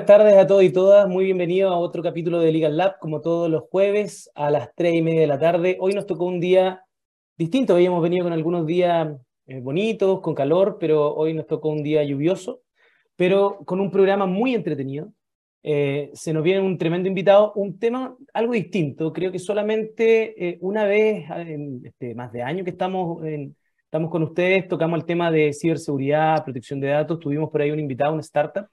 Buenas tardes a todos y todas, muy bienvenidos a otro capítulo de Legal Lab, como todos los jueves a las tres y media de la tarde. Hoy nos tocó un día distinto, habíamos venido con algunos días eh, bonitos, con calor, pero hoy nos tocó un día lluvioso, pero con un programa muy entretenido. Eh, se nos viene un tremendo invitado, un tema algo distinto, creo que solamente eh, una vez en este, más de año que estamos, estamos con ustedes, tocamos el tema de ciberseguridad, protección de datos, tuvimos por ahí un invitado, una startup,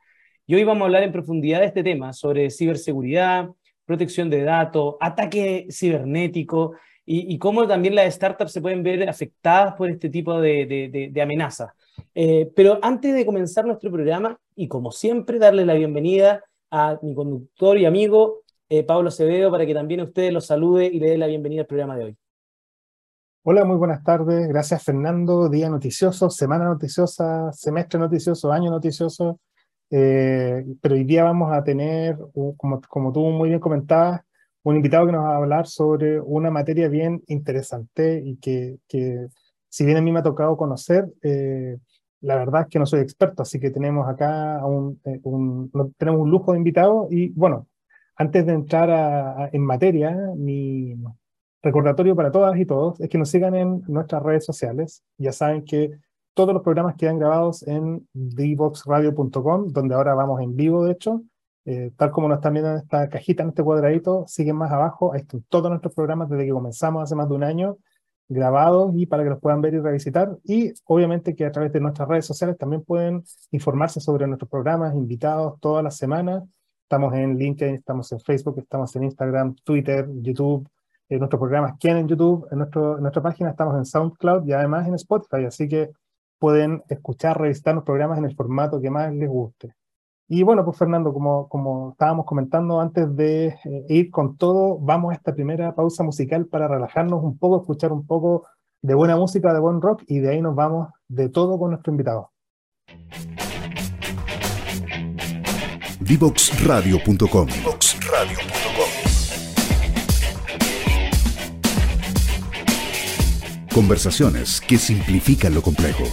y hoy vamos a hablar en profundidad de este tema, sobre ciberseguridad, protección de datos, ataque cibernético y, cómo también las startups se pueden ver afectadas por este tipo de, amenazas. Eh, pero antes de comenzar nuestro programa, y como siempre, darle la bienvenida a mi conductor y amigo eh, Pablo Acevedo para que también usted lo salude y le dé la bienvenida al programa de hoy. Hola, muy buenas tardes. Gracias, Fernando. Día noticioso, semana noticiosa, semestre noticioso, año noticioso. Eh, pero hoy día vamos a tener, como, como tú muy bien comentabas, un invitado que nos va a hablar sobre una materia bien interesante y que, que si bien a mí me ha tocado conocer, eh, la verdad es que no soy experto, así que tenemos acá un, eh, un tenemos un lujo de invitado y bueno, antes de entrar en materia, mi recordatorio para todas y todos es que nos sigan en nuestras redes sociales. Ya saben que todos los programas quedan grabados en dboxradio.com, donde ahora vamos en vivo, de hecho. Eh, tal como nos están viendo en esta cajita, en este cuadradito, siguen más abajo. Ahí están todos nuestros programas desde que comenzamos hace más de un año, grabados y para que los puedan ver y revisitar. Y obviamente que a través de nuestras redes sociales también pueden informarse sobre nuestros programas, invitados todas las semanas. Estamos en LinkedIn, estamos en Facebook, estamos en Instagram, Twitter, YouTube. En nuestros programas quedan en YouTube, en, nuestro, en nuestra página estamos en SoundCloud y además en Spotify. Así que pueden escuchar, revisitar los programas en el formato que más les guste. Y bueno, pues Fernando, como, como estábamos comentando antes de eh, ir con todo, vamos a esta primera pausa musical para relajarnos un poco, escuchar un poco de buena música, de buen rock, y de ahí nos vamos de todo con nuestro invitado. Divoxradio.com Conversaciones que simplifican lo complejo.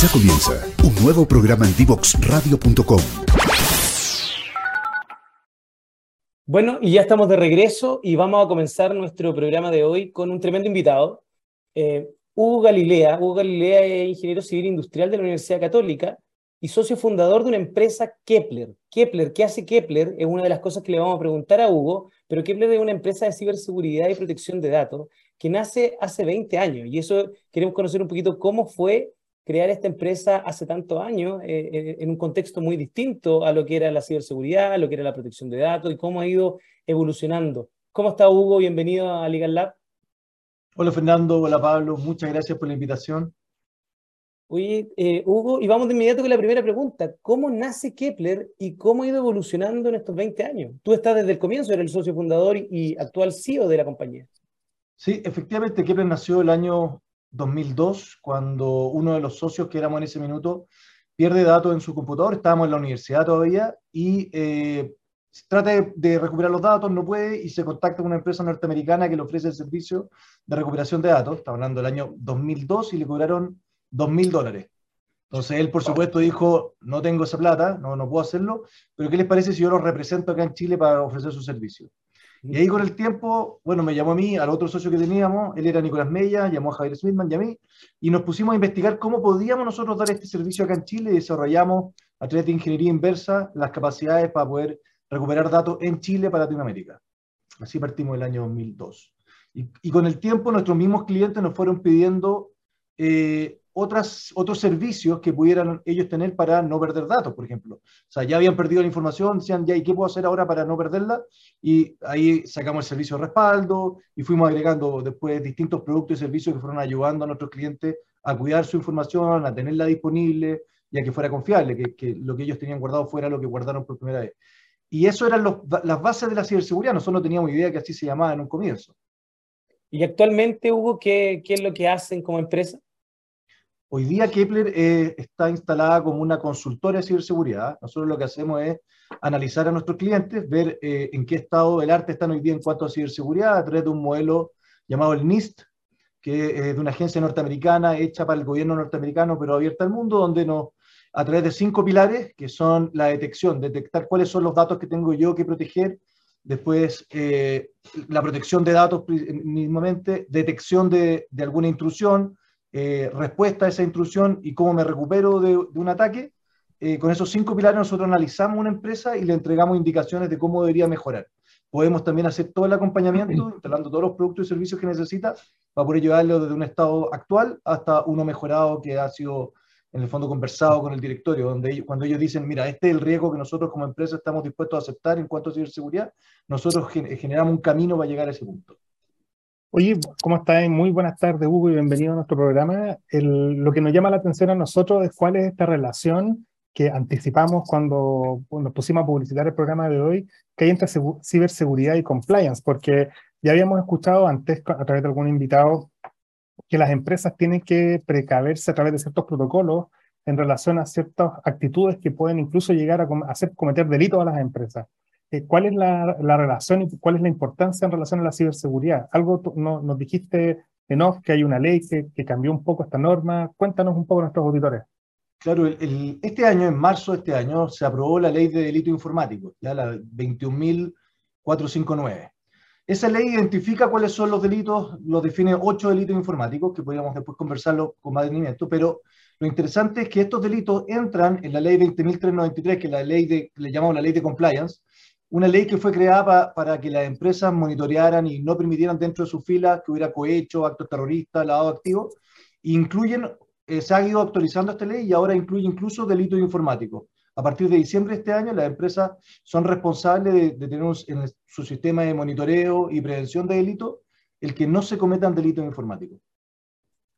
Ya comienza un nuevo programa en divoxradio.com. Bueno, y ya estamos de regreso y vamos a comenzar nuestro programa de hoy con un tremendo invitado, eh, Hugo Galilea. Hugo Galilea es ingeniero civil industrial de la Universidad Católica y socio fundador de una empresa Kepler. Kepler, ¿qué hace Kepler? Es una de las cosas que le vamos a preguntar a Hugo, pero Kepler es una empresa de ciberseguridad y protección de datos que nace hace 20 años y eso queremos conocer un poquito cómo fue crear esta empresa hace tantos años eh, eh, en un contexto muy distinto a lo que era la ciberseguridad, a lo que era la protección de datos y cómo ha ido evolucionando. ¿Cómo está Hugo? Bienvenido a Legal Lab. Hola Fernando, hola Pablo, muchas gracias por la invitación. Oye, eh, Hugo, y vamos de inmediato con la primera pregunta. ¿Cómo nace Kepler y cómo ha ido evolucionando en estos 20 años? Tú estás desde el comienzo, eres el socio fundador y actual CEO de la compañía. Sí, efectivamente, Kepler nació el año 2002, cuando uno de los socios que éramos en ese minuto pierde datos en su computador, estábamos en la universidad todavía, y eh, trata de, recuperar los datos, no puede, y se contacta con una empresa norteamericana que le ofrece el servicio de recuperación de datos, está hablando del año 2002, y le cobraron dos mil dólares. Entonces él, por supuesto, dijo, no tengo esa plata, no, no puedo hacerlo, pero ¿qué les parece si yo los represento acá en Chile para ofrecer su servicio? Y ahí con el tiempo, bueno, me llamó a mí, al otro socio que teníamos, él era Nicolás Mella, llamó a Javier Smithman y a mí, y nos pusimos a investigar cómo podíamos nosotros dar este servicio acá en Chile y desarrollamos a través de ingeniería inversa las capacidades para poder recuperar datos en Chile para Latinoamérica. Así partimos el año 2002. Y, y con el tiempo nuestros mismos clientes nos fueron pidiendo eh, otras, otros servicios que pudieran ellos tener para no perder datos, por ejemplo. O sea, ya habían perdido la información, decían, ya, ¿y qué puedo hacer ahora para no perderla? Y ahí sacamos el servicio de respaldo y fuimos agregando después distintos productos y servicios que fueron ayudando a nuestros clientes a cuidar su información, a tenerla disponible y a que fuera confiable, que, que lo que ellos tenían guardado fuera lo que guardaron por primera vez. Y eso eran los, las bases de la ciberseguridad, nosotros no teníamos idea que así se llamaba en un comienzo. ¿Y actualmente, Hugo, qué, qué es lo que hacen como empresa? Hoy día Kepler eh, está instalada como una consultora de ciberseguridad. Nosotros lo que hacemos es analizar a nuestros clientes, ver eh, en qué estado el arte están hoy día en cuanto a ciberseguridad a través de un modelo llamado el NIST, que es de una agencia norteamericana hecha para el gobierno norteamericano, pero abierta al mundo, donde nos, a través de cinco pilares, que son la detección, detectar cuáles son los datos que tengo yo que proteger, después eh, la protección de datos mismamente, detección de, de alguna intrusión, eh, respuesta a esa intrusión y cómo me recupero de, de un ataque. Eh, con esos cinco pilares nosotros analizamos una empresa y le entregamos indicaciones de cómo debería mejorar. Podemos también hacer todo el acompañamiento, instalando todos los productos y servicios que necesita para poder llevarlo desde un estado actual hasta uno mejorado que ha sido en el fondo conversado con el directorio, donde ellos, cuando ellos dicen, mira, este es el riesgo que nosotros como empresa estamos dispuestos a aceptar en cuanto a ciberseguridad, nosotros generamos un camino para llegar a ese punto. Oye, ¿cómo estás? Muy buenas tardes, Hugo, y bienvenido a nuestro programa. lo que nos llama la atención a nosotros es cuál es esta relación que anticipamos cuando nos pusimos a publicitar el programa de hoy, que hay entre ciberseguridad y compliance, porque ya habíamos escuchado antes a través de algún invitado que las empresas tienen que precaverse a través de ciertos protocolos en relación a ciertas actitudes que pueden incluso llegar a hacer cometer delitos a las empresas. Eh, ¿Cuál es la, la, relación y cuál es la importancia en relación a la ciberseguridad? Algo no, nos dijiste en off que hay una ley que, que, cambió un poco esta norma. Cuéntanos un poco a nuestros auditores. Claro, el, este año, en marzo de este año, se aprobó la ley de delito informático, ya la 21.459. Esa ley identifica cuáles son los delitos, los define ocho delitos informáticos, que podríamos después conversarlo con más detenimiento, pero lo interesante es que estos delitos entran en la ley 20.393, que es la ley de, le llamamos la ley de compliance, una ley que fue creada para que las empresas monitorearan y no permitieran dentro de sus filas que hubiera cohecho, actos terroristas, lavado activo, incluyen, eh, se ha ido actualizando esta ley y ahora incluye incluso delitos informáticos. A partir de diciembre de este año, las empresas son responsables de, de tener en su sistema de monitoreo y prevención de delitos el que no se cometan delitos informáticos.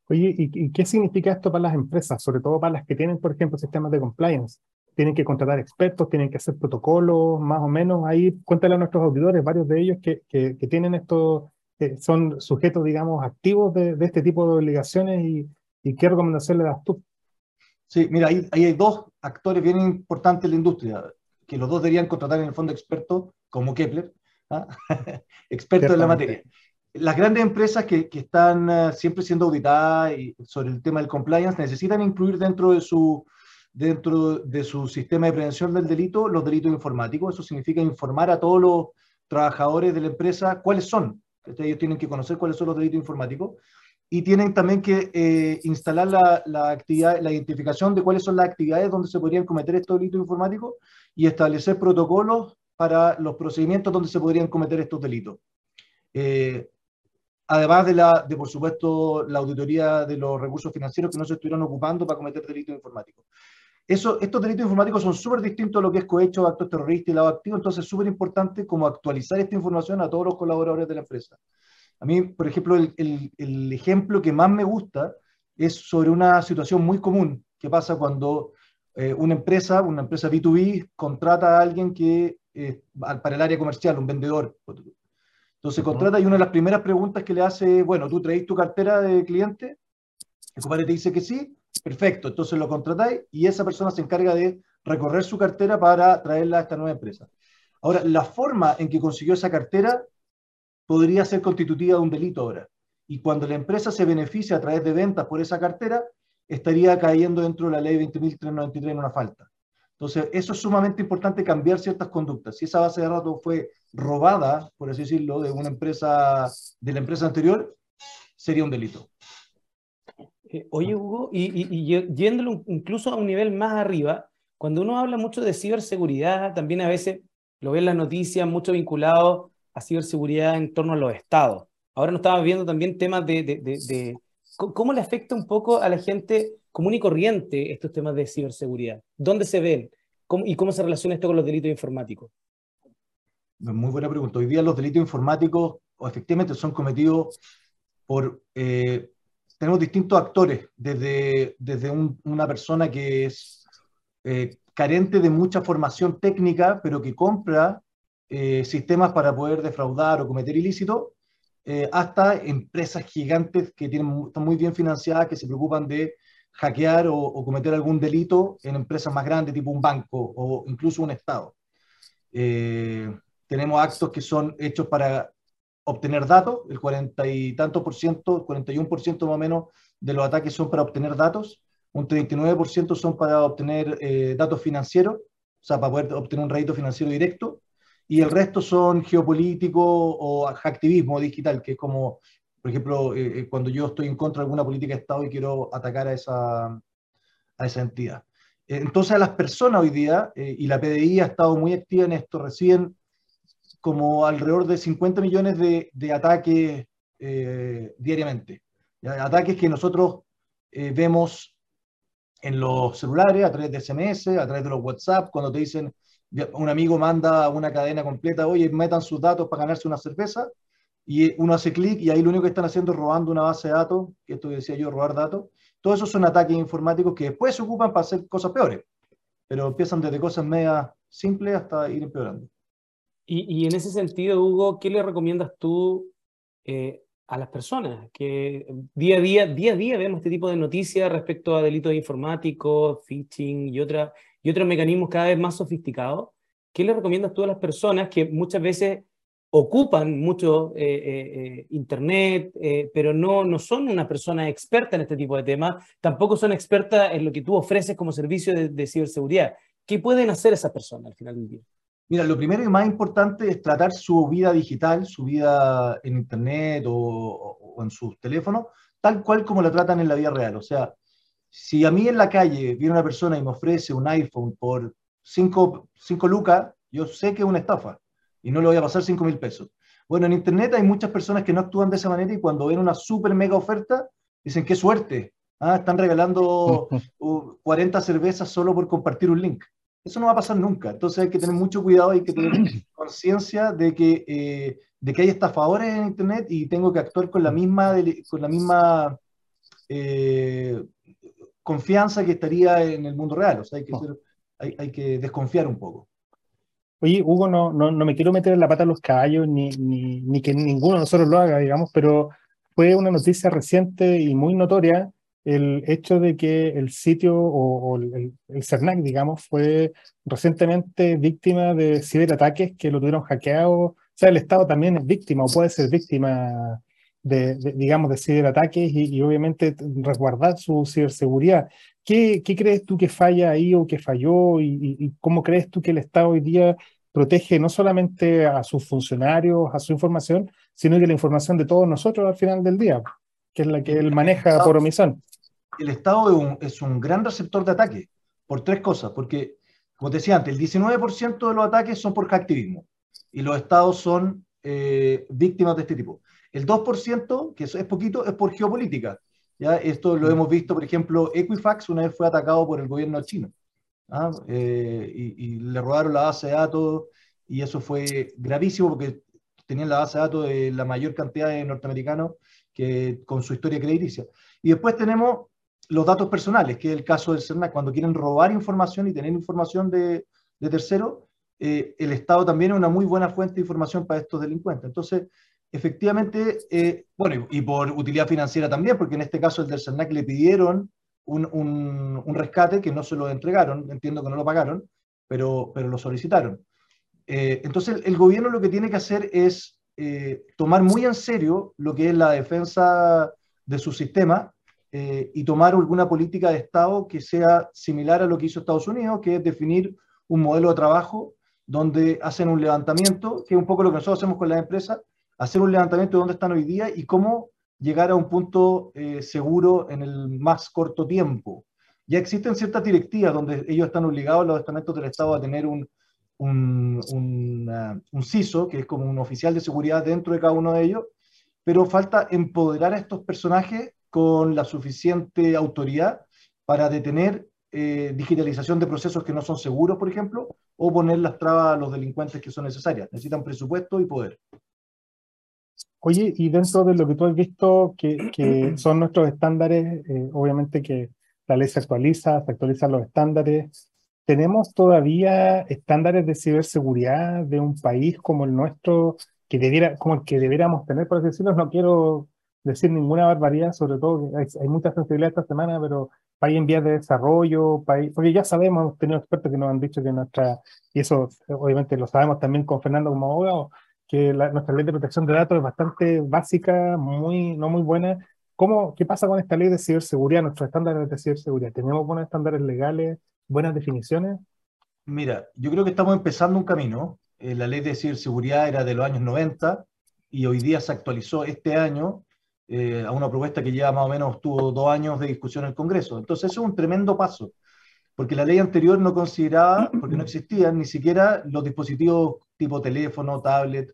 Oye, ¿y, ¿y qué significa esto para las empresas, sobre todo para las que tienen, por ejemplo, sistemas de compliance? Tienen que contratar expertos, tienen que hacer protocolos, más o menos. Ahí cuéntale a nuestros auditores, varios de ellos que, que, tienen estos, que son sujetos, digamos, activos de, de este tipo de obligaciones y, y, qué recomendación le das tú. Sí, mira, ahí, ahí, hay dos actores bien importantes en la industria, que los dos deberían contratar en el fondo expertos, como Kepler, ¿ah? expertos en la materia. Las grandes empresas que, que están uh, siempre siendo auditadas y sobre el tema del compliance necesitan incluir dentro de su dentro de su sistema de prevención del delito los delitos informáticos. Eso significa informar a todos los trabajadores de la empresa cuáles son. Ellos tienen que conocer cuáles son los delitos informáticos y tienen también que eh, instalar la, la, actividad, la identificación de cuáles son las actividades donde se podrían cometer estos delitos informáticos y establecer protocolos para los procedimientos donde se podrían cometer estos delitos. Eh, además de, la, de, por supuesto, la auditoría de los recursos financieros que no se estuvieron ocupando para cometer delitos informáticos. Eso, estos delitos informáticos son súper distintos a lo que es cohecho, actos terroristas y lavado activo, entonces es súper importante como actualizar esta información a todos los colaboradores de la empresa. A mí, por ejemplo, el, el, el ejemplo que más me gusta es sobre una situación muy común que pasa cuando eh, una empresa, una empresa B2B, contrata a alguien que eh, para el área comercial, un vendedor. Entonces contrata y una de las primeras preguntas que le hace, bueno, ¿tú traes tu cartera de cliente? El compadre te dice que sí, Perfecto, entonces lo contratáis y esa persona se encarga de recorrer su cartera para traerla a esta nueva empresa. Ahora, la forma en que consiguió esa cartera podría ser constitutiva de un delito ahora. Y cuando la empresa se beneficia a través de ventas por esa cartera, estaría cayendo dentro de la ley 20.393 en una falta. Entonces, eso es sumamente importante, cambiar ciertas conductas. Si esa base de datos fue robada, por así decirlo, de una empresa, de la empresa anterior, sería un delito. Eh, oye, Hugo, y, y, y, yéndolo incluso a un nivel más arriba, cuando uno habla mucho de ciberseguridad, también a veces lo ve en las noticias, mucho vinculado a ciberseguridad en torno a los estados. Ahora nos estamos viendo también temas de, de, de, de cómo le afecta un poco a la gente común y corriente estos temas de ciberseguridad. ¿Dónde se ven? ¿Cómo, ¿Y cómo se relaciona esto con los delitos informáticos? Muy buena pregunta. Hoy día los delitos informáticos efectivamente son cometidos por eh, tenemos distintos actores, desde, desde un, una persona que es eh, carente de mucha formación técnica, pero que compra eh, sistemas para poder defraudar o cometer ilícito, eh, hasta empresas gigantes que tienen, están muy bien financiadas, que se preocupan de hackear o, o, cometer algún delito en empresas más grandes, tipo un banco o incluso un Estado. tenemos actos que son hechos para obtener datos, el 40 y tanto por ciento, 41 por ciento más o menos de los ataques son para obtener datos, un 39% son para obtener eh, datos financieros, o sea, para poder obtener un rédito financiero directo, y el resto son geopolítico o activismo digital, que es como, por ejemplo, eh, eh, cuando yo estoy en contra de alguna política de Estado y quiero atacar a esa, a esa entidad. Entonces, las personas hoy día, y la PDI ha estado muy activa en esto, recién como alrededor de 50 millones de, de ataques diariamente. Ataques que nosotros vemos en los celulares, a través de SMS, a través de los WhatsApp, cuando te dicen, un amigo manda una cadena completa, oye, metan sus datos para ganarse una cerveza, y uno hace clic y ahí lo único que están haciendo es robando una base de datos, que esto decía yo, robar datos. Todos esos son ataques informáticos que después se ocupan para hacer cosas peores, pero empiezan desde cosas media simples hasta ir empeorando. Y, en ese sentido, Hugo, ¿qué le recomiendas tú eh, a las personas, que día a día, día a día vemos este tipo de noticias respecto a delitos informáticos, phishing y, otra, y otros mecanismos cada vez más sofisticados. ¿Qué le recomiendas tú a las personas que muchas veces ocupan mucho eh, eh, Internet, pero no, no son una persona experta en este tipo de temas, tampoco son expertas en lo que tú ofreces como servicio de, de ciberseguridad? ¿Qué pueden hacer esas personas al final del día? Mira, lo primero y más importante es tratar su vida digital, su vida en Internet o, en sus teléfonos, tal cual como la tratan en la vida real. O sea, si a mí en la calle viene una persona y me ofrece un iPhone por 5 lucas, yo sé que es una estafa y no le voy a pasar 5 mil pesos. Bueno, en Internet hay muchas personas que no actúan de esa manera y cuando ven una super mega oferta, dicen, qué suerte, ah, están regalando 40 cervezas solo por compartir un link. Eso no va a pasar nunca. Entonces hay que tener mucho cuidado, hay que tener conciencia de que, eh, de que hay estafadores en Internet y tengo que actuar con la misma, con la misma eh, confianza que estaría en el mundo real. O sea, hay que, oh. hay, hay, que desconfiar un poco. Oye, Hugo, no, no, no, me quiero meter en la pata a los caballos, ni, ni, ni que ninguno de nosotros lo haga, digamos, pero fue una noticia reciente y muy notoria el hecho de que el sitio o, el, el, CERNAC, digamos, fue recientemente víctima de ciberataques que lo tuvieron hackeado. O sea, el Estado también es víctima o puede ser víctima de, digamos, de ciberataques y, y, obviamente resguardar su ciberseguridad. ¿Qué, ¿Qué, crees tú que falla ahí o que falló y, y cómo crees tú que el Estado hoy día protege no solamente a sus funcionarios, a su información, sino que la información de todos nosotros al final del día, que es la que él maneja por omisión? El Estado es un, gran receptor de ataque por tres cosas, porque, como te decía antes, el 19% de los ataques son por hacktivismo y los estados son eh, víctimas de este tipo. El 2%, que es, poquito, es por geopolítica. ¿ya? Esto lo hemos visto, por ejemplo, Equifax una vez fue atacado por el gobierno chino ¿ah? eh, y, le robaron la base de datos y eso fue gravísimo porque tenían la base de datos de la mayor cantidad de norteamericanos que, con su historia crediticia. Y después tenemos los datos personales, que es el caso del CERNAC, cuando quieren robar información y tener información de, de terceros, eh, el Estado también es una muy buena fuente de información para estos delincuentes. Entonces, efectivamente, eh, bueno, y, por utilidad financiera también, porque en este caso el del CERNAC le pidieron un, un, rescate que no se lo entregaron, entiendo que no lo pagaron, pero, pero lo solicitaron. Eh, entonces, el, gobierno lo que tiene que hacer es tomar muy en serio lo que es la defensa de su sistema eh, y tomar alguna política de Estado que sea similar a lo que hizo Estados Unidos, que es definir un modelo de trabajo donde hacen un levantamiento, que es un poco lo que nosotros hacemos con las empresas, hacer un levantamiento de dónde están hoy día y cómo llegar a un punto eh, seguro en el más corto tiempo. Ya existen ciertas directivas donde ellos están obligados, los estamentos del Estado, a tener un, un, un, un CISO, que es como un oficial de seguridad dentro de cada uno de ellos, pero falta empoderar a estos personajes con la suficiente autoridad para detener eh, digitalización de procesos que no son seguros, por ejemplo, o poner las trabas a los delincuentes que son necesarias. Necesitan presupuesto y poder. Oye, y dentro de lo que tú has visto, que, que son nuestros estándares, eh, obviamente que la ley se actualiza, se actualizan los estándares. ¿Tenemos todavía estándares de ciberseguridad de un país como el nuestro, que debiera, como el que debiéramos tener, por decirlo? No quiero decir ninguna barbaridad, sobre todo hay, hay mucha sensibilidad esta semana, pero país en vías de desarrollo, país, porque ya sabemos, hemos tenido expertos que nos han dicho que nuestra, y eso obviamente lo sabemos también con Fernando como abogado, que nuestra ley de protección de datos es bastante básica, muy, no muy buena. ¿Cómo, ¿Qué pasa con esta ley de ciberseguridad, nuestros estándares de ciberseguridad? ¿Tenemos buenos estándares legales, buenas definiciones? Mira, yo creo que estamos empezando un camino. Eh, la ley de ciberseguridad era de los años 90 y hoy día se actualizó este año eh, a una propuesta que ya más o menos tuvo dos años de discusión en el Congreso. Entonces, eso es un tremendo paso, porque la ley anterior no consideraba, porque no existían ni siquiera los dispositivos tipo teléfono, tablet,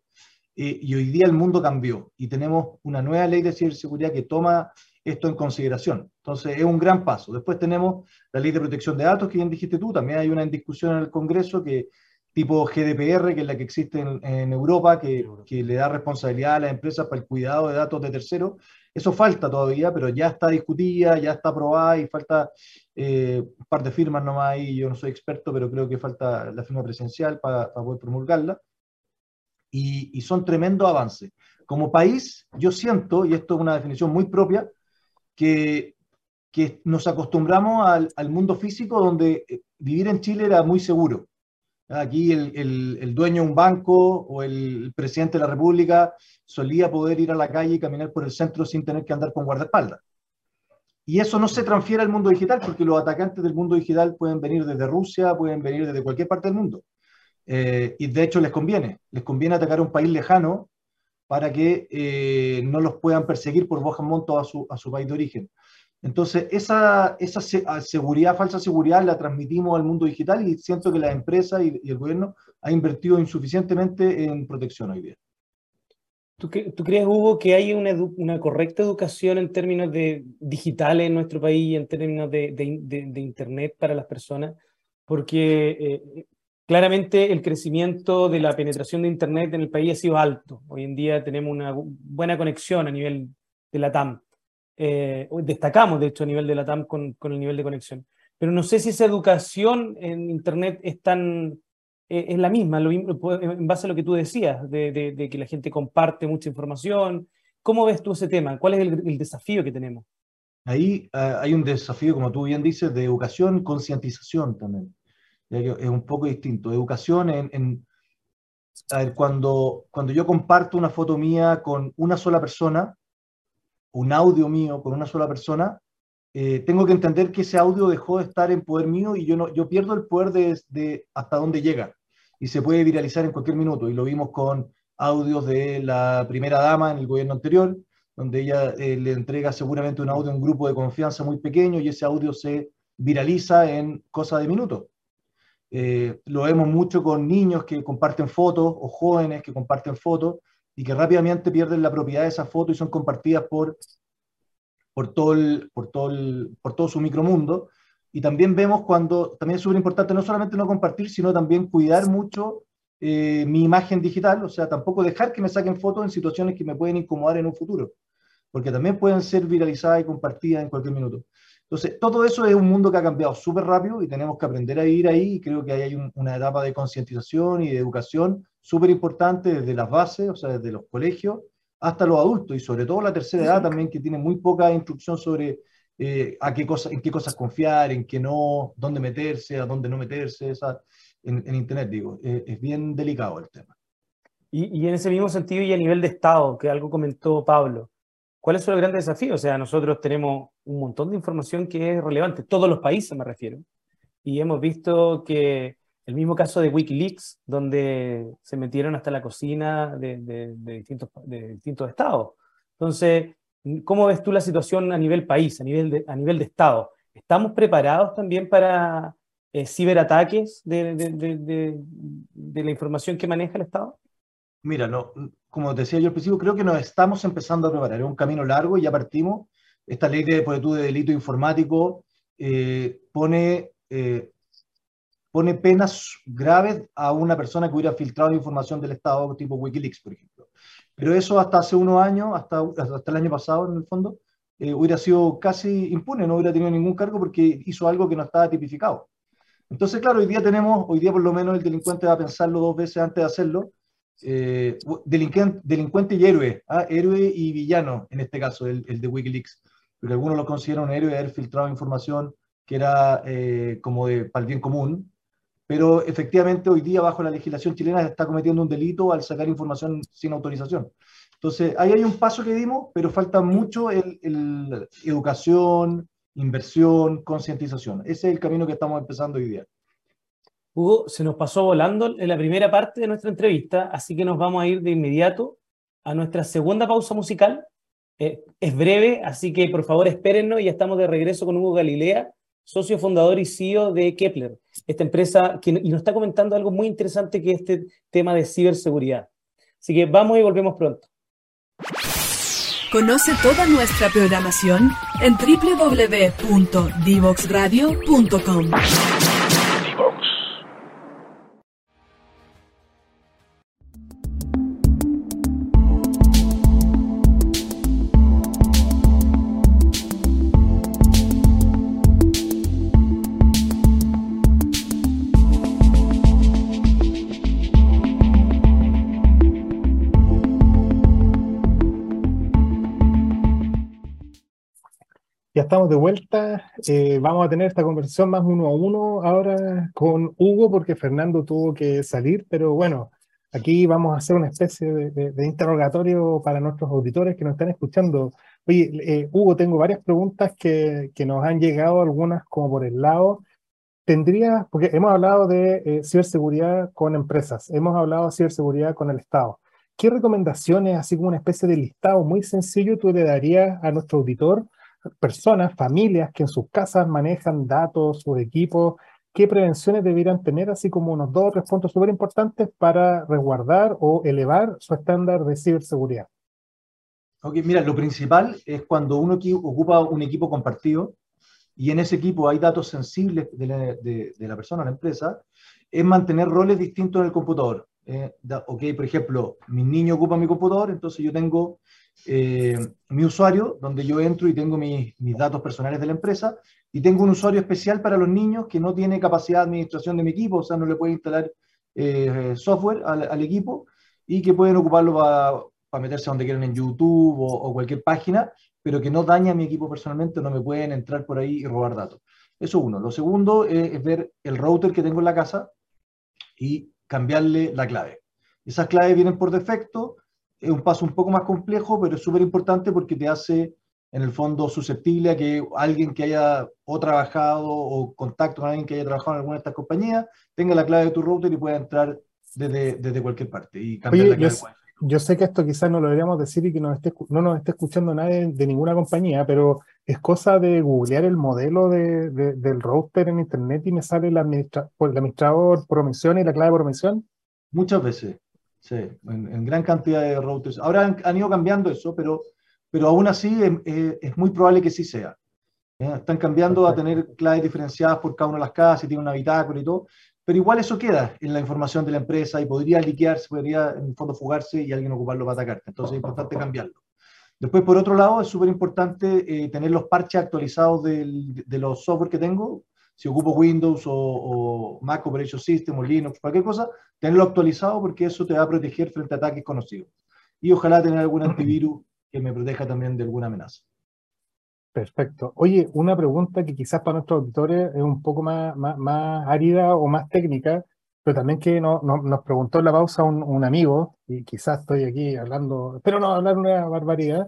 eh, y hoy día el mundo cambió y tenemos una nueva ley de ciberseguridad que toma esto en consideración. Entonces, es un gran paso. Después tenemos la ley de protección de datos, que bien dijiste tú, también hay una discusión en el Congreso que tipo GDPR, que es la que existe en, Europa, que, que, le da responsabilidad a las empresas para el cuidado de datos de terceros. Eso falta todavía, pero ya está discutida, ya está aprobada y falta eh, un par de firmas nomás ahí. Yo no soy experto, pero creo que falta la firma presencial para, para poder promulgarla. Y, y, son tremendos avances. Como país, yo siento, y esto es una definición muy propia, que, que nos acostumbramos al, al mundo físico donde eh, vivir en Chile era muy seguro Aquí el, el, dueño de un banco o el presidente de la República solía poder ir a la calle y caminar por el centro sin tener que andar con guardaespaldas. Y eso no se transfiere al mundo digital porque los atacantes del mundo digital pueden venir desde Rusia, pueden venir desde cualquier parte del mundo. Eh, y de hecho les conviene, les conviene atacar a un país lejano para que eh, no los puedan perseguir por bajo monto a su, a su país de origen. Entonces, esa, esa ah, seguridad, falsa seguridad, la transmitimos al mundo digital y siento que la empresa y, el gobierno ha invertido insuficientemente en protección hoy día. ¿Tú, ¿Tú, crees, Hugo, que hay una, una, correcta educación en términos de digitales en nuestro país y en términos de, de, Internet para las personas? Porque eh, claramente el crecimiento de la penetración de Internet en el país ha sido alto. Hoy en día tenemos una buena conexión a nivel de la TAM. Eh, destacamos, de hecho, a nivel de la TAM con, con, el nivel de conexión. Pero no sé si esa educación en Internet es tan, eh, es la misma, lo, en base a lo que tú decías, de, de, que la gente comparte mucha información. ¿Cómo ves tú ese tema? ¿Cuál es el, desafío que tenemos? Ahí uh, hay un desafío, como tú bien dices, de educación, concientización también. Es un poco distinto. Educación en, en a ver, cuando, cuando yo comparto una foto mía con una sola persona, un audio mío con una sola persona, eh, tengo que entender que ese audio dejó de estar en poder mío y yo, no, yo pierdo el poder de, de, hasta dónde llega. Y se puede viralizar en cualquier minuto. Y lo vimos con audios de la primera dama en el gobierno anterior, donde ella eh, le entrega seguramente un audio a un grupo de confianza muy pequeño y ese audio se viraliza en cosa de minutos. Eh, lo vemos mucho con niños que comparten fotos o jóvenes que comparten fotos y que rápidamente pierden la propiedad de esa foto y son compartidas por, por, todo, por, todo, por todo su micromundo. Y también vemos cuando, también es súper importante no solamente no compartir, sino también cuidar mucho eh, mi imagen digital, o sea, tampoco dejar que me saquen fotos en situaciones que me pueden incomodar en un futuro, porque también pueden ser viralizadas y compartidas en cualquier minuto. Entonces, todo eso es un mundo que ha cambiado súper rápido y tenemos que aprender a ir ahí y creo que ahí hay una etapa de concientización y de educación súper importante desde las bases, o sea, desde los colegios hasta los adultos y sobre todo la tercera edad también que tiene muy poca instrucción sobre eh, a qué cosa, en qué cosas confiar, en qué no, dónde meterse, a dónde no meterse, esa, en, Internet, digo. Eh, es bien delicado el tema. Y, y, en ese mismo sentido y a nivel de Estado, que algo comentó Pablo, ¿cuáles son los grandes desafíos? O sea, nosotros tenemos un montón de información que es relevante, todos los países me refiero, y hemos visto que el mismo caso de Wikileaks, donde se metieron hasta la cocina de, distintos, de distintos estados. Entonces, ¿cómo ves tú la situación a nivel país, a nivel de, a nivel de estado? ¿Estamos preparados también para eh, ciberataques de, de, la información que maneja el Estado? Mira, no, como decía yo al principio, creo que nos estamos empezando a preparar. Es un camino largo y ya partimos. Esta ley de, de delito informático eh, pone eh, pone penas graves a una persona que hubiera filtrado información del Estado, tipo Wikileaks, por ejemplo. Pero eso hasta hace unos años, hasta, hasta el año pasado, en el fondo, eh, hubiera sido casi impune, no hubiera tenido ningún cargo porque hizo algo que no estaba tipificado. Entonces, claro, hoy día tenemos, hoy día por lo menos el delincuente va a pensarlo dos veces antes de hacerlo. Eh, delincuente, y héroe, ¿ah? héroe y villano, en este caso, el, de Wikileaks. Pero algunos lo consideran un héroe de haber filtrado información que era eh, como de, para el bien común, pero efectivamente hoy día bajo la legislación chilena se está cometiendo un delito al sacar información sin autorización. Entonces, ahí hay un paso que dimos, pero falta mucho el educación, inversión, concientización. Ese es el camino que estamos empezando hoy día. Hugo, se nos pasó volando en la primera parte de nuestra entrevista, así que nos vamos a ir de inmediato a nuestra segunda pausa musical. Eh, es breve, así que por favor espérennos y ya estamos de regreso con Hugo Galilea, socio fundador y CEO de Kepler, esta empresa que y nos está comentando algo muy interesante que es este tema de ciberseguridad. Así que vamos y volvemos pronto. Conoce toda nuestra programación en www.divoxradio.com. estamos de vuelta. Eh, vamos a tener esta conversación más uno a uno ahora con Hugo, porque Fernando tuvo que salir, pero bueno, aquí vamos a hacer una especie de, interrogatorio para nuestros auditores que nos están escuchando. Oye, eh, Hugo, tengo varias preguntas que, que, nos han llegado, algunas como por el lado. Tendría, porque hemos hablado de eh, ciberseguridad con empresas, hemos hablado de ciberseguridad con el Estado. ¿Qué recomendaciones, así como una especie de listado muy sencillo, tú le darías a nuestro auditor? Personas, familias que en sus casas manejan datos o equipos, qué prevenciones deberían tener, así como unos dos o tres puntos súper importantes para resguardar o elevar su estándar de ciberseguridad. Ok, mira, lo principal es cuando uno ocupa un equipo compartido y en ese equipo hay datos sensibles de la, de, la persona, la empresa, es mantener roles distintos en el computador. Eh, ok, por ejemplo, mi niño ocupa mi computador, entonces yo tengo eh, mi usuario, donde yo entro y tengo mis, datos personales de la empresa, y tengo un usuario especial para los niños que no tiene capacidad de administración de mi equipo, o sea, no le puede instalar eh, software al, equipo, y que pueden ocuparlo para meterse donde quieran en YouTube o, cualquier página, pero que no daña mi equipo personalmente, no me pueden entrar por ahí y robar datos. Eso uno. Lo segundo es ver el router que tengo en la casa y cambiarle la clave. Esas claves vienen por defecto, es un paso un poco más complejo, pero es súper importante porque te hace, en el fondo, susceptible a que alguien que haya o trabajado o contacto con alguien que haya trabajado en alguna de estas compañías tenga la clave de tu router y pueda entrar desde, desde cualquier parte y cambiar la clave. Yo, yo, sé que esto quizás no lo deberíamos decir y que no nos esté escuchando nadie de ninguna compañía, pero es cosa de googlear el modelo de, del router en internet y me sale el, administra, el administrador promisión y la clave de promisión. Muchas veces. Sí, en, gran cantidad de routers. Ahora han, ido cambiando eso, pero, pero aún así es, muy probable que sí sea. Están cambiando a tener claves diferenciadas por cada una de las casas y tiene una bitácora y todo, pero igual eso queda en la información de la empresa y podría liquearse, podría en el fondo fugarse y alguien ocuparlo para atacarte. Entonces es importante cambiarlo. Después, por otro lado, es súper importante eh, tener los parches actualizados de los software que tengo, si ocupo Windows o, Mac Operation System o Linux, cualquier cosa, tenerlo actualizado porque eso te va a proteger frente a ataques conocidos. Y ojalá tener algún antivirus que me proteja también de alguna amenaza. Perfecto. Oye, una pregunta que quizás para nuestros auditores es un poco más, más, árida o más técnica, pero también que no, nos preguntó en la pausa un, un, amigo, y quizás estoy aquí hablando, pero no hablar una barbaridad,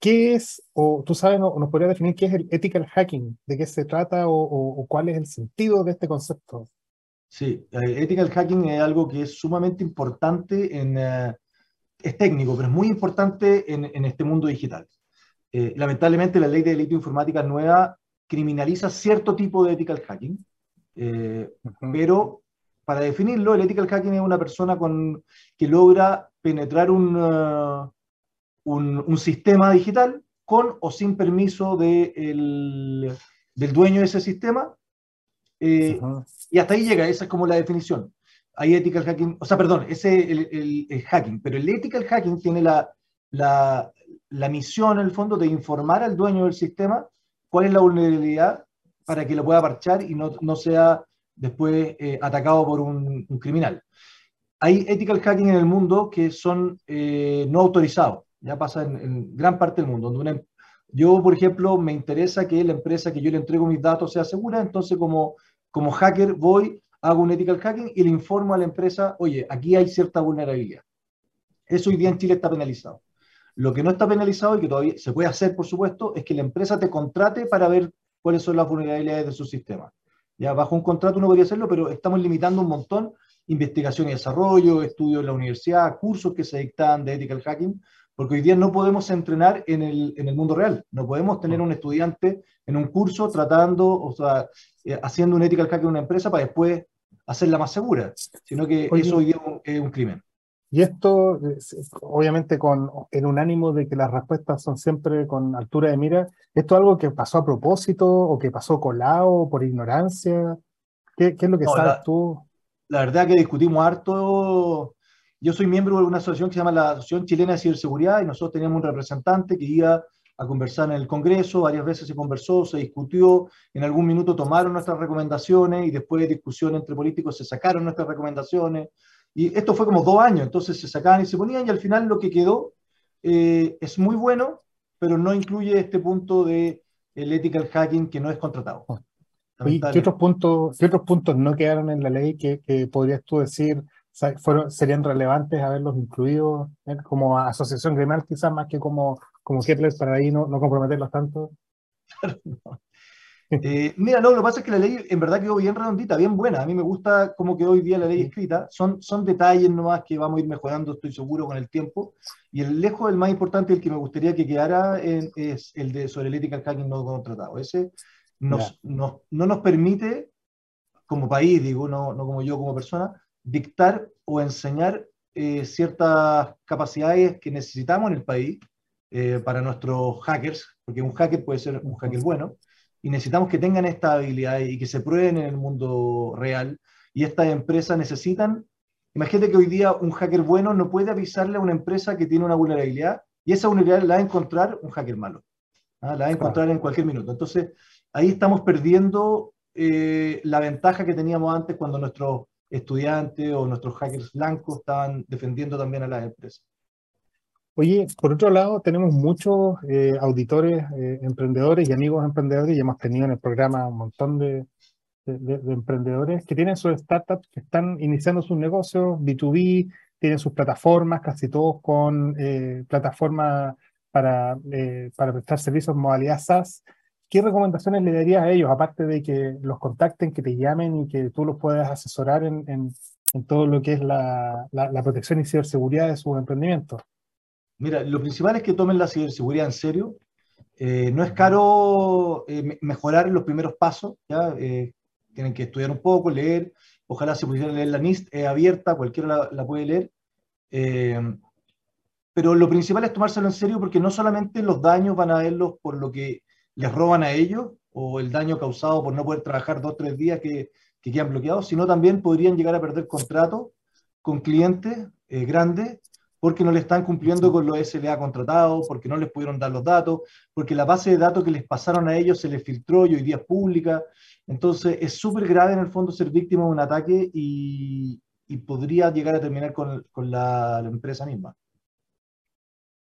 ¿Qué es, o tú sabes, o nos podría definir qué es el ethical hacking? ¿De qué se trata o, cuál es el sentido de este concepto? Sí, eh, ethical hacking es algo que es sumamente importante en... Eh, es técnico, pero es muy importante en, este mundo digital. Eh, lamentablemente la ley de delito informática nueva criminaliza cierto tipo de ethical hacking, pero para definirlo, el ethical hacking es una persona con, que logra penetrar un, un, sistema digital con o sin permiso de del dueño de ese sistema. Eh, y hasta ahí llega, esa es como la definición. Hay ethical hacking, o sea, perdón, ese es el, hacking, pero el ethical hacking tiene la, la, la, misión, en el fondo, de informar al dueño del sistema cuál es la vulnerabilidad para que lo pueda parchar y no, no sea después eh, atacado por un, criminal. Hay ethical hacking en el mundo que son eh, no autorizados ya pasa en, gran parte del mundo. Donde yo, por ejemplo, me interesa que la empresa que yo le entrego mis datos sea segura, entonces como, como hacker voy, hago un ethical hacking y le informo a la empresa, oye, aquí hay cierta vulnerabilidad. Eso hoy día en Chile está penalizado. Lo que no está penalizado y que todavía se puede hacer, por supuesto, es que la empresa te contrate para ver cuáles son las vulnerabilidades de su sistema. Ya bajo un contrato uno podría hacerlo, pero estamos limitando un montón investigación y desarrollo, estudios en la universidad, cursos que se dictan de ethical hacking, porque hoy día no podemos entrenar en el, en el mundo real. No podemos tener un estudiante en un curso tratando, o sea, eh, haciendo un ethical hacking en una empresa para después hacerla más segura, sino que eso hoy día es un crimen. Y esto, obviamente, con, en un ánimo de que las respuestas son siempre con altura de mira, ¿esto es algo que pasó a propósito o que pasó colado por ignorancia? ¿Qué, qué es lo que sabes tú? La verdad que discutimos harto. Yo soy miembro de una asociación que se llama la Asociación Chilena de Ciberseguridad y nosotros teníamos un representante que iba a conversar en el Congreso, varias veces se conversó, se discutió, en algún minuto tomaron nuestras recomendaciones y después de discusión entre políticos se sacaron nuestras recomendaciones y esto fue como dos años, entonces se sacaban y se ponían y al final lo que quedó eh, es muy bueno, pero no incluye este punto de el ethical hacking que no es contratado. ¿Y qué otros puntos, qué otros puntos no quedaron en la ley que, que podrías tú decir fueron, serían relevantes haberlos incluido eh, como asociación gremial quizás más que como, como para ahí no, no comprometerlos tanto? Eh, mira, no, lo que pasa es que la ley en verdad quedó bien redondita, bien buena. A mí me gusta cómo quedó hoy día la ley escrita. Son, son detalles nomás que vamos a ir mejorando, estoy seguro, con el tiempo. Y el lejos, el más importante, el que me gustaría que quedara es el de sobre el ethical hacking no contratado. Ese nos, no nos permite, como país, digo, no, no como yo como persona, dictar o enseñar eh, ciertas capacidades que necesitamos en el país eh, para nuestros hackers, porque un hacker puede ser un hacker bueno, y necesitamos que tengan esta habilidad y que se prueben en el mundo real. Y estas empresas necesitan, imagínate que hoy día un hacker bueno no puede avisarle a una empresa que tiene una vulnerabilidad y esa vulnerabilidad la va a encontrar un hacker malo. ¿ah? La va a encontrar en cualquier minuto. Entonces, ahí estamos perdiendo eh, la ventaja que teníamos antes cuando nuestros estudiantes o nuestros hackers blancos estaban defendiendo también a las empresas. Oye, por otro lado, tenemos muchos eh, auditores, eh, emprendedores y amigos emprendedores, y hemos tenido en el programa un montón de, emprendedores que tienen sus startups, que están iniciando sus negocios B2B, tienen sus plataformas, casi todos con eh, plataformas para, para prestar servicios en modalidad SaaS. ¿Qué recomendaciones le darías a ellos, aparte de que los contacten, que te llamen y que tú los puedas asesorar en, todo lo que es la, la protección y ciberseguridad de sus emprendimientos? Mira, lo principal es que tomen la ciberseguridad en serio. Eh, no es caro eh, mejorar los primeros pasos. Eh, tienen que estudiar un poco, leer, ojalá se pudieran leer la NIST, es abierta, cualquiera la, puede leer. pero lo principal es tomárselo en serio porque no solamente los daños van a verlos por lo que les roban a ellos o el daño causado por no poder trabajar dos o tres días que, que quedan bloqueados, sino también podrían llegar a perder contratos con clientes grandes porque no le están cumpliendo con los SLA contratados, porque no les pudieron dar los datos, porque la base de datos que les pasaron a ellos se les filtró y hoy día es pública. Entonces es súper grave en el fondo ser víctima de un ataque y, podría llegar a terminar con, la, empresa misma.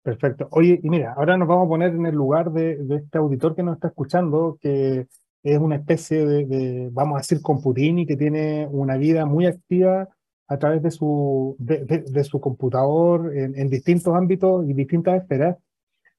Perfecto. Oye, y mira, ahora nos vamos a poner en el lugar de, este auditor que nos está escuchando, que es una especie de, de vamos a decir, computini, que tiene una vida muy activa a través de su, de, su computador en, distintos ámbitos y distintas esferas,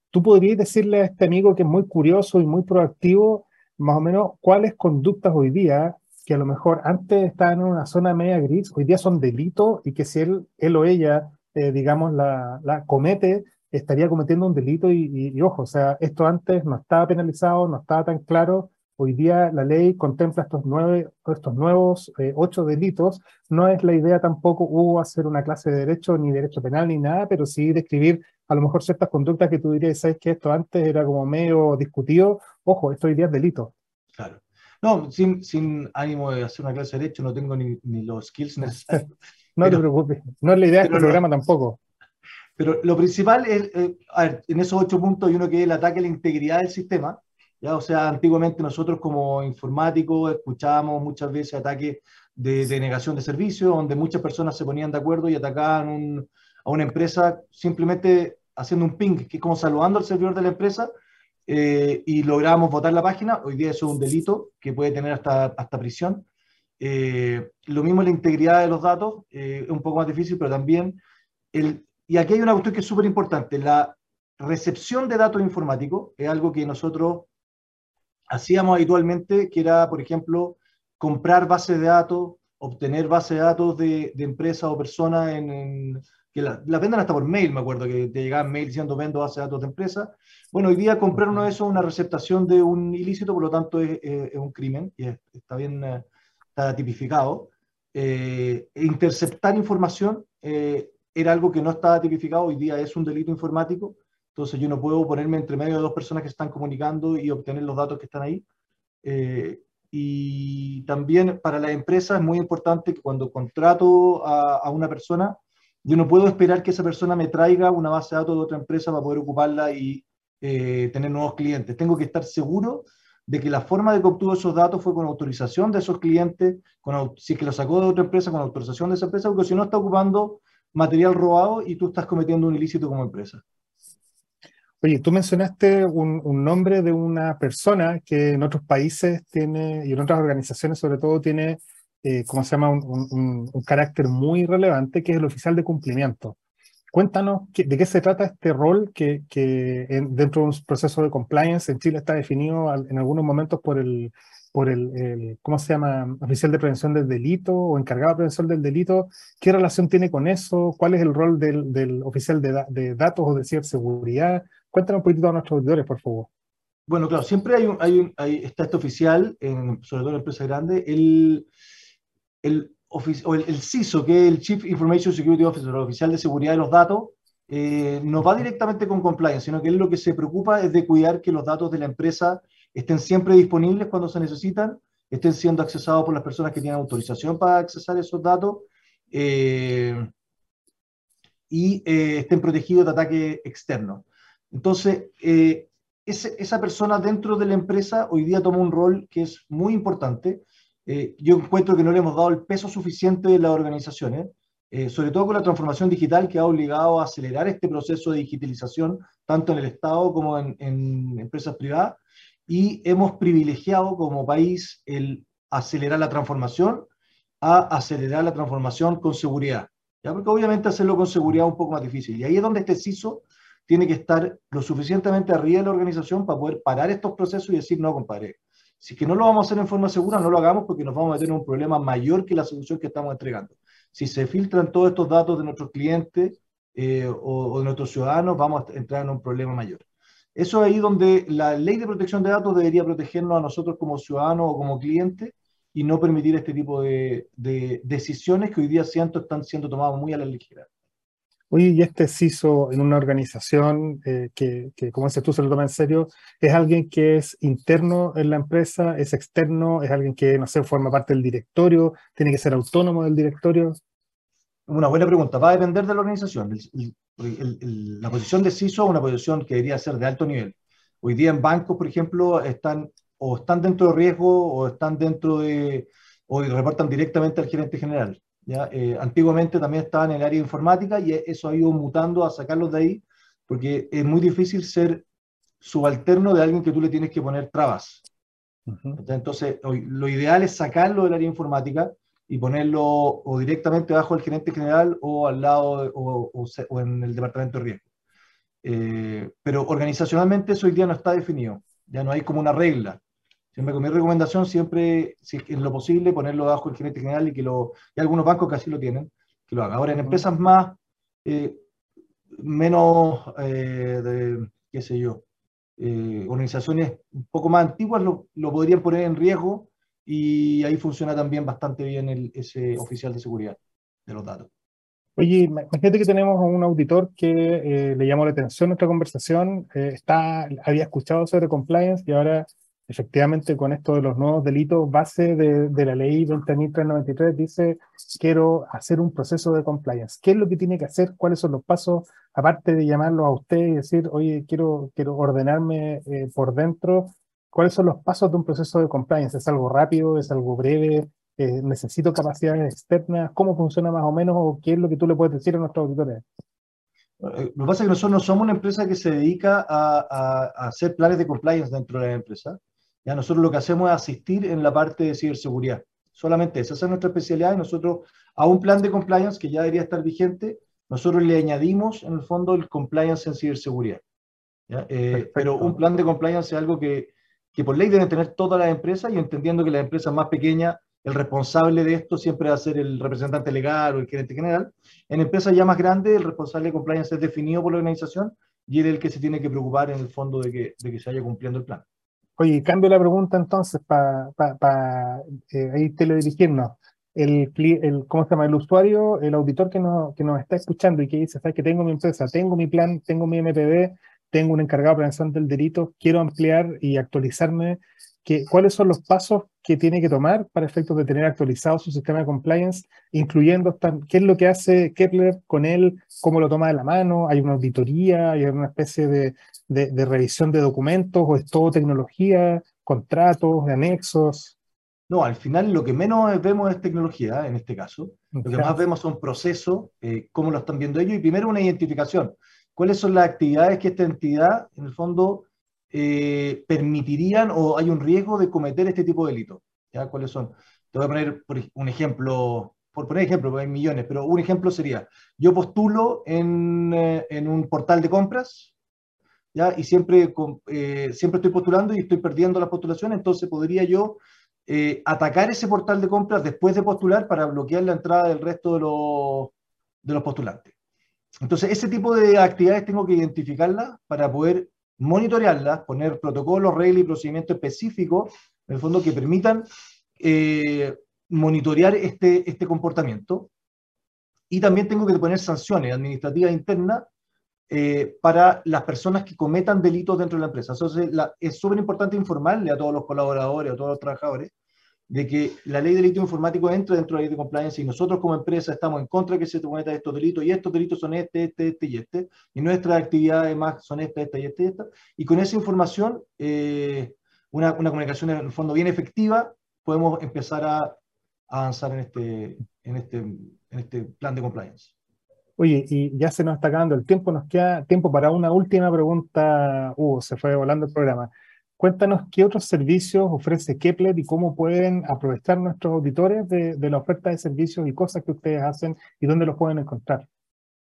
tú podrías decirle a este amigo que es muy curioso y muy proactivo, más o menos, cuáles conductas hoy día, que a lo mejor antes estaban en una zona media gris, hoy día son delitos y que si él, él o ella, eh, digamos, la, la, comete, estaría cometiendo un delito y, y, ojo, o sea, esto antes no estaba penalizado, no estaba tan claro, Hoy día la ley contempla estos, nueve, estos nuevos eh, ocho delitos. No es la idea tampoco hubo hacer una clase de derecho, ni derecho penal, ni nada, pero sí describir a lo mejor ciertas conductas que tú dirías, sabes que esto antes era como medio discutido. Ojo, esto hoy día es delito. Claro. No, sin, sin ánimo de hacer una clase de derecho, no tengo ni, ni los skills necesarios. no te preocupes, no es la idea de este programa tampoco. Pero lo principal es, eh, a ver, en esos ocho puntos hay uno que es el ataque a la integridad del sistema, o sea, antiguamente nosotros como informáticos escuchábamos muchas veces ataques de, negación de servicios, donde muchas personas se ponían de acuerdo y atacaban a una empresa simplemente haciendo un ping, que es como saludando al servidor de la empresa, eh, y lográbamos votar la página. Hoy día eso es un delito que puede tener hasta, hasta prisión. Eh, lo mismo la integridad de los datos, eh, es un poco más difícil, pero también, el, y aquí hay una cuestión que es súper importante, la recepción de datos informáticos es algo que nosotros hacíamos habitualmente, que era, por ejemplo, comprar bases de datos, obtener bases de datos de, empresas o personas en, que la, la, hasta por mail, me acuerdo, que te llegaban mail diciendo vendo bases de datos de empresa. Bueno, hoy día comprar uno de esos es una receptación de un ilícito, por lo tanto es, un crimen y es, está bien, eh, tipificado. Eh, interceptar información eh, era algo que no estaba tipificado, hoy día es un delito informático, entonces yo no puedo ponerme entre medio de dos personas que están comunicando y obtener los datos que están ahí. Eh, y también para la empresa es muy importante que cuando contrato a, a, una persona, yo no puedo esperar que esa persona me traiga una base de datos de otra empresa para poder ocuparla y eh, tener nuevos clientes. Tengo que estar seguro de que la forma de que obtuvo esos datos fue con autorización de esos clientes, con, si es que lo sacó de otra empresa, con autorización de esa empresa, porque si no está ocupando material robado y tú estás cometiendo un ilícito como empresa. Oye, tú mencionaste un, nombre de una persona que en otros países tiene, y en otras organizaciones sobre todo, tiene, eh, ¿cómo se llama?, un, carácter muy relevante, que es el oficial de cumplimiento. Cuéntanos de qué se trata este rol que, que en, dentro de un proceso de compliance en Chile está definido en algunos momentos por el, por el, el, ¿cómo se llama?, oficial de prevención del delito o encargado de prevención del delito. ¿Qué relación tiene con eso? ¿Cuál es el rol del, del oficial de, de datos o de ciberseguridad? Cuéntanos un poquito a nuestros auditores, por favor. Bueno, claro, siempre hay un, hay un hay, está este oficial, en, sobre todo en empresas grandes, el, el, o el, el, CISO, que es el Chief Information Security Officer, el oficial de seguridad de los datos, eh, no va directamente con compliance, sino que él lo que se preocupa es de cuidar que los datos de la empresa estén siempre disponibles cuando se necesitan, estén siendo accesados por las personas que tienen autorización para accesar esos datos eh, y eh, estén protegidos de ataque externo. Entonces, eh, ese, esa persona dentro de la empresa hoy día toma un rol que es muy importante. Eh, yo encuentro que no le hemos dado el peso suficiente de las organizaciones, eh, sobre todo con la transformación digital que ha obligado a acelerar este proceso de digitalización, tanto en el Estado como en, en empresas privadas, y hemos privilegiado como país el acelerar la transformación a acelerar la transformación con seguridad. ¿ya? Porque obviamente hacerlo con seguridad es un poco más difícil. Y ahí es donde este CISO tiene que estar lo suficientemente arriba de la organización para poder parar estos procesos y decir, no, compadre, si que no lo vamos a hacer en forma segura, no lo hagamos porque nos vamos a meter en un problema mayor que la solución que estamos entregando. Si se filtran todos estos datos de nuestros clientes eh, o, o, de nuestros ciudadanos, vamos a entrar en un problema mayor. Eso es ahí donde la ley de protección de datos debería protegernos a nosotros como ciudadanos o como clientes y no permitir este tipo de, de decisiones que hoy día siento están siendo tomadas muy a la ligera. Oye, y este CISO en una organización eh, que, que, como dices tú, se lo toma en serio, ¿es alguien que es interno en la empresa, es externo, es alguien que, no sé, forma parte del directorio, tiene que ser autónomo del directorio? Una buena pregunta, va a depender de la organización. El, el, el, la posición de CISO es una posición que debería ser de alto nivel. Hoy día en bancos, por ejemplo, están o están dentro de riesgo o están dentro de, o reportan directamente al gerente general. ¿ya? Eh, antiguamente también estaba en el área de informática y eso ha ido mutando a sacarlos de ahí, porque es muy difícil ser subalterno de alguien que tú le tienes que poner trabas. Uh -huh. Entonces, lo ideal es sacarlo del área informática y ponerlo o directamente bajo el gerente general o al lado o, o, o, en el departamento de riesgo. Eh, pero organizacionalmente eso hoy día no está definido, ya no hay como una regla. Siempre con mi recomendación, siempre, si es lo posible, ponerlo bajo el gerente general y que lo, y algunos bancos que así lo tienen, que lo hagan. Ahora, en empresas más, eh, menos, eh, de, qué sé yo, organizaciones un poco más antiguas lo, lo, podrían poner en riesgo y ahí funciona también bastante bien ese oficial de seguridad de los datos. Oye, imagínate que tenemos a un auditor que eh, le llamó la atención nuestra conversación, eh, está, había escuchado sobre compliance y ahora efectivamente con esto de los nuevos delitos base de, de la ley 20.393 dice quiero hacer un proceso de compliance. ¿Qué es lo que tiene que hacer? ¿Cuáles son los pasos? Aparte de llamarlo a usted y decir, oye, quiero, quiero ordenarme eh, por dentro, ¿cuáles son los pasos de un proceso de compliance? ¿Es algo rápido? ¿Es algo breve? Eh, ¿Necesito capacidades externas? ¿Cómo funciona más o menos? ¿O qué es lo que tú le puedes decir a nuestros auditores? Eh, lo que pasa es que nosotros no somos una empresa que se dedica a, a, a hacer planes de compliance dentro de la empresa. Ya nosotros lo que hacemos es asistir en la parte de ciberseguridad. solamente esa, esa es nuestra especialidad y nosotros a un plan de compliance que ya debería estar vigente, nosotros le añadimos en el fondo el compliance en ciberseguridad. Eh, pero un plan de compliance es algo que, que por ley deben tener todas las empresas y entendiendo que las empresas más pequeñas, el responsable de esto siempre va a ser el representante legal o el gerente general. En empresas ya más grandes, el responsable de compliance es definido por la organización y es el que se tiene que preocupar en el fondo de que, de que se vaya cumpliendo el plan. Oye, cambio la pregunta entonces para pa, pa, eh, ahí teledirigirnos. El, el, ¿cómo se llama? El usuario, el auditor que, no, que nos está escuchando y que dice, ¿sabes que tengo mi empresa, tengo mi plan, tengo mi MPD, tengo un encargado de prevención del delito, quiero ampliar y actualizarme? ¿qué, ¿Cuáles son los pasos que tiene que tomar para efectos de tener actualizado su sistema de compliance, incluyendo qué es lo que hace Kepler con él, cómo lo toma de la mano, hay una auditoría, hay una especie de, de, de revisión de documentos o es todo tecnología, contratos, anexos? No, al final lo que menos vemos es tecnología, en este caso. Lo que más vemos son procesos, eh, cómo lo están viendo ellos, y primero una identificación. ¿Cuáles son las actividades que esta entidad, en el fondo, eh, permitirían o hay un riesgo de cometer este tipo de delitos? ¿Ya? ¿Cuáles son? Te voy a poner un ejemplo, por poner ejemplo, porque hay millones, pero un ejemplo sería, yo postulo en, eh, un portal de compras, ¿ya? y siempre, eh, siempre estoy postulando y estoy perdiendo la postulación, entonces podría yo eh, atacar ese portal de compras después de postular para bloquear la entrada del resto de los, de los postulantes. Entonces, ese tipo de actividades tengo que identificarlas para poder monitorearlas, poner protocolos, reglas y procedimientos específicos, en el fondo, que permitan eh, monitorear este, este comportamiento. Y también tengo que poner sanciones administrativas internas eh, para las personas que cometan delitos dentro de la empresa. Entonces, la, es súper importante informarle a todos los colaboradores, a todos los trabajadores, de que la ley de delito informático entra dentro de la ley de compliance y nosotros como empresa estamos en contra de que se cometan estos delitos y estos delitos son este, este, este y este, y nuestras actividades más son esta, esta y esta y esta. Y con esa información, eh, una, una, comunicación en el fondo bien efectiva, podemos empezar a, a avanzar en este, en, este, en este plan de compliance. Oye, y ya se nos está acabando el tiempo, nos queda tiempo para una última pregunta. Hugo, se fue volando el programa. Cuéntanos qué otros servicios ofrece Kepler y cómo pueden aprovechar nuestros auditores de, de la oferta de servicios y cosas que ustedes hacen y dónde los pueden encontrar.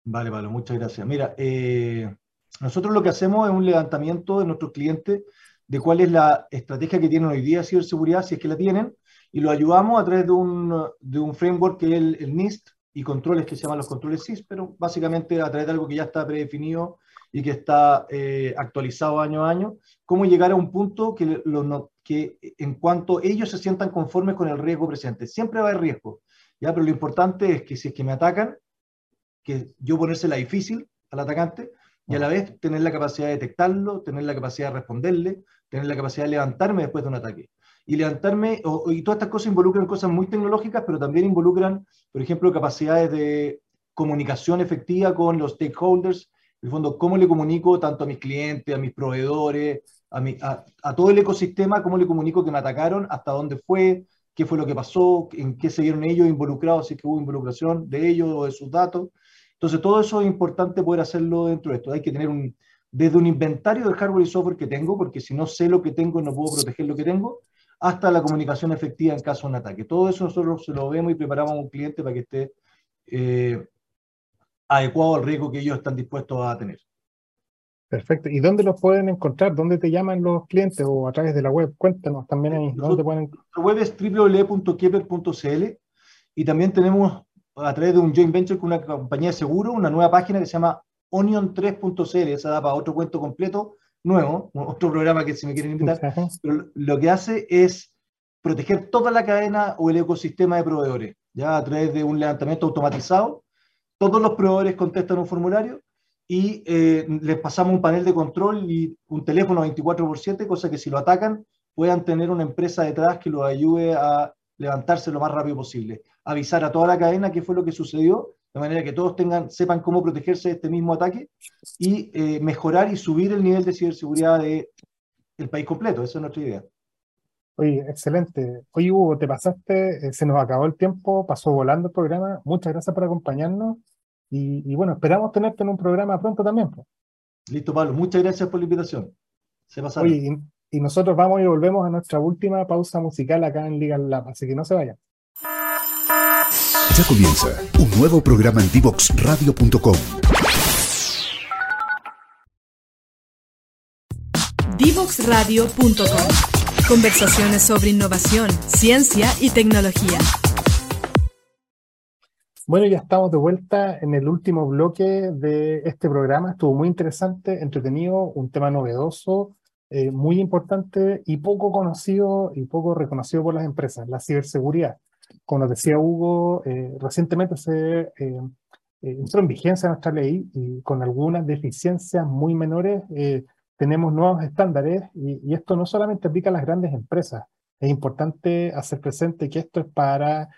Vale, vale, muchas gracias. Mira, eh, nosotros lo que hacemos es un levantamiento de nuestros clientes de cuál es la estrategia que tienen hoy día de ciberseguridad, si es que la tienen, y lo ayudamos a través de un, de un framework que es el, el NIST, y controles que se llaman los controles SIS, pero básicamente a través de algo que ya está predefinido y que está eh, actualizado año a año, cómo llegar a un punto que, lo, no, que en cuanto ellos se sientan conformes con el riesgo presente. Siempre va a haber riesgo, ¿ya? pero lo importante es que si es que me atacan, que yo ponérsela difícil al atacante y a la vez tener la capacidad de detectarlo, tener la capacidad de responderle, tener la capacidad de levantarme después de un ataque y levantarme, o, y todas estas cosas involucran cosas muy tecnológicas, pero también involucran, por ejemplo, capacidades de comunicación efectiva con los stakeholders, en el fondo, cómo le comunico tanto a mis clientes, a mis proveedores, a, todo el ecosistema, cómo le comunico que me atacaron, hasta dónde fue, qué fue lo que pasó, en qué se vieron ellos involucrados, si es que hubo involucración de ellos o de sus datos. Entonces, todo eso es importante poder hacerlo dentro de esto. Hay que tener desde un inventario del hardware y software que tengo, porque si no sé lo que tengo, no puedo proteger lo que tengo, hasta la comunicación efectiva en caso de un ataque. Todo eso nosotros se lo vemos y preparamos a un cliente para que esté eh, adecuado al riesgo que ellos están dispuestos a tener. Perfecto. ¿Y dónde los pueden encontrar? ¿Dónde te llaman los clientes o a través de la web? Cuéntanos también ahí. ¿dónde te pueden... La web es www.keper.cl y también tenemos a través de un joint venture con una compañía de seguro, una nueva página que se llama onion3.cl. Esa da para otro cuento completo nuevo, otro programa que si me quieren invitar, pero lo que hace es proteger toda la cadena o el ecosistema de proveedores, ya a través de un levantamiento automatizado. Todos los proveedores contestan un formulario y eh, les pasamos un panel de control y un teléfono 24 por 7, cosa que si lo atacan puedan tener una empresa detrás que los ayude a levantarse lo más rápido posible. Avisar a toda la cadena qué fue lo que sucedió de manera que todos tengan, sepan cómo protegerse de este mismo ataque y eh, mejorar y subir el nivel de ciberseguridad del de país completo. Esa es nuestra idea. Oye, excelente. Oye, Hugo, te pasaste, eh, se nos acabó el tiempo, pasó volando el programa. Muchas gracias por acompañarnos y, y bueno, esperamos tenerte en un programa pronto también. Pues. Listo, Pablo. Muchas gracias por la invitación. Se pasaron. Oye, y, y nosotros vamos y volvemos a nuestra última pausa musical acá en Liga Lab, así que no se vayan. Ya comienza un nuevo programa en DivoxRadio.com. Divoxradio.com. Conversaciones sobre innovación, ciencia y tecnología. Bueno, ya estamos de vuelta en el último bloque de este programa. Estuvo muy interesante, entretenido, un tema novedoso, eh, muy importante y poco conocido y poco reconocido por las empresas, la ciberseguridad. Como nos decía Hugo, eh, recientemente se eh, entró en vigencia nuestra ley y con algunas deficiencias muy menores tenemos nuevos estándares y, y, esto no solamente aplica a las grandes empresas. Es importante hacer presente que esto es para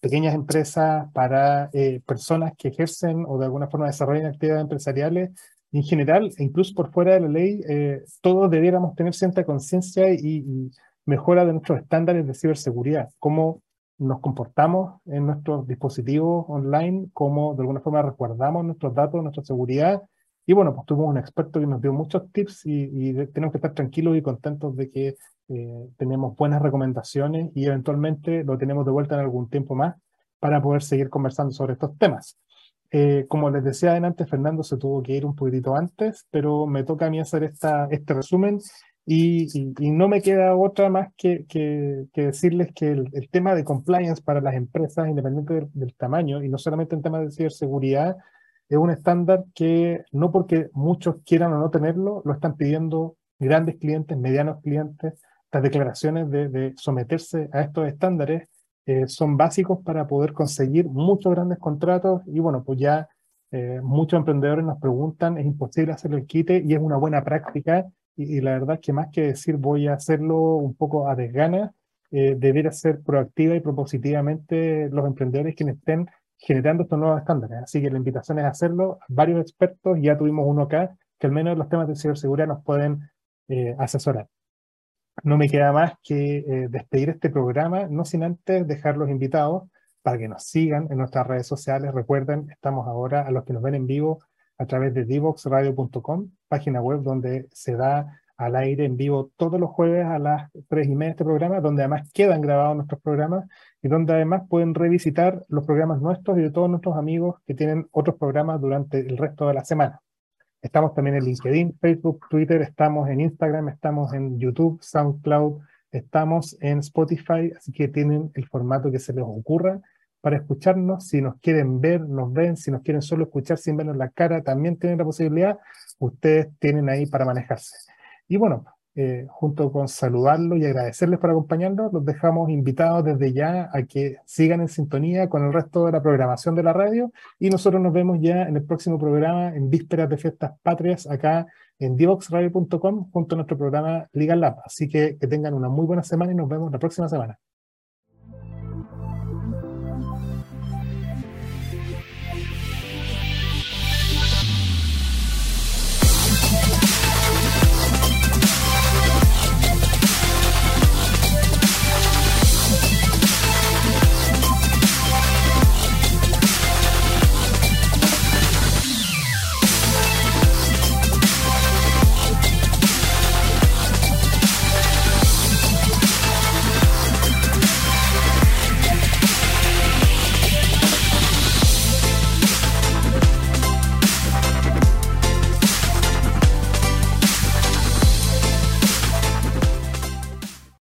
pequeñas empresas, para personas que ejercen o de alguna forma desarrollan actividades empresariales en general, e incluso por fuera de la ley, eh, todos debiéramos tener cierta conciencia y, y, mejora de nuestros estándares de ciberseguridad, cómo nos comportamos en nuestros dispositivos online, cómo de alguna forma resguardamos nuestros datos, nuestra seguridad. Y bueno, pues tuvimos un experto que nos dio muchos tips y, y tenemos que estar tranquilos y contentos de que eh, tenemos buenas recomendaciones y eventualmente lo tenemos de vuelta en algún tiempo más para poder seguir conversando sobre estos temas. Eh, como les decía antes, Fernando se tuvo que ir un poquitito antes, pero me toca a mí hacer esta, este resumen y, y, y no me queda otra más que, que, que decirles que el, el, tema de compliance para las empresas, independiente del, del, tamaño, y no solamente en temas de ciberseguridad, es un estándar que no porque muchos quieran o no tenerlo, lo están pidiendo grandes clientes, medianos clientes, las declaraciones de, de someterse a estos estándares eh, son básicos para poder conseguir muchos grandes contratos. Y bueno, pues ya eh, muchos emprendedores nos preguntan, es imposible hacerlo el quite y es una buena práctica. Y, y, la verdad es que más que decir voy a hacerlo un poco a desgana, eh, debería ser proactiva y propositivamente los emprendedores quienes estén generando estos nuevos estándares. Así que la invitación es hacerlo. Varios expertos, ya tuvimos uno acá, que al menos los temas de ciberseguridad nos pueden eh, asesorar no me queda más que eh, despedir este programa, no sin antes dejar los invitados para que nos sigan en nuestras redes sociales. Recuerden, estamos ahora a los que nos ven en vivo a través de divoxradio.com, página web donde se da al aire en vivo todos los jueves a las tres y media este programa, donde además quedan grabados nuestros programas y donde además pueden revisitar los programas nuestros y de todos nuestros amigos que tienen otros programas durante el resto de la semana. Estamos también en LinkedIn, Facebook, Twitter, estamos en Instagram, estamos en YouTube, SoundCloud, estamos en Spotify, así que tienen el formato que se les ocurra para escucharnos. Si nos quieren ver, nos ven. Si nos quieren solo escuchar sin vernos la cara, también tienen la posibilidad. Ustedes tienen ahí para manejarse. Y bueno, eh, junto con saludarlos y agradecerles por acompañarnos, los dejamos invitados desde ya a que sigan en sintonía con el resto de la programación de la radio y nosotros nos vemos ya en el próximo programa en vísperas de fiestas patrias acá en divoxradio.com junto a nuestro programa Liga Lab. Así que que tengan una muy buena semana y nos vemos la próxima semana.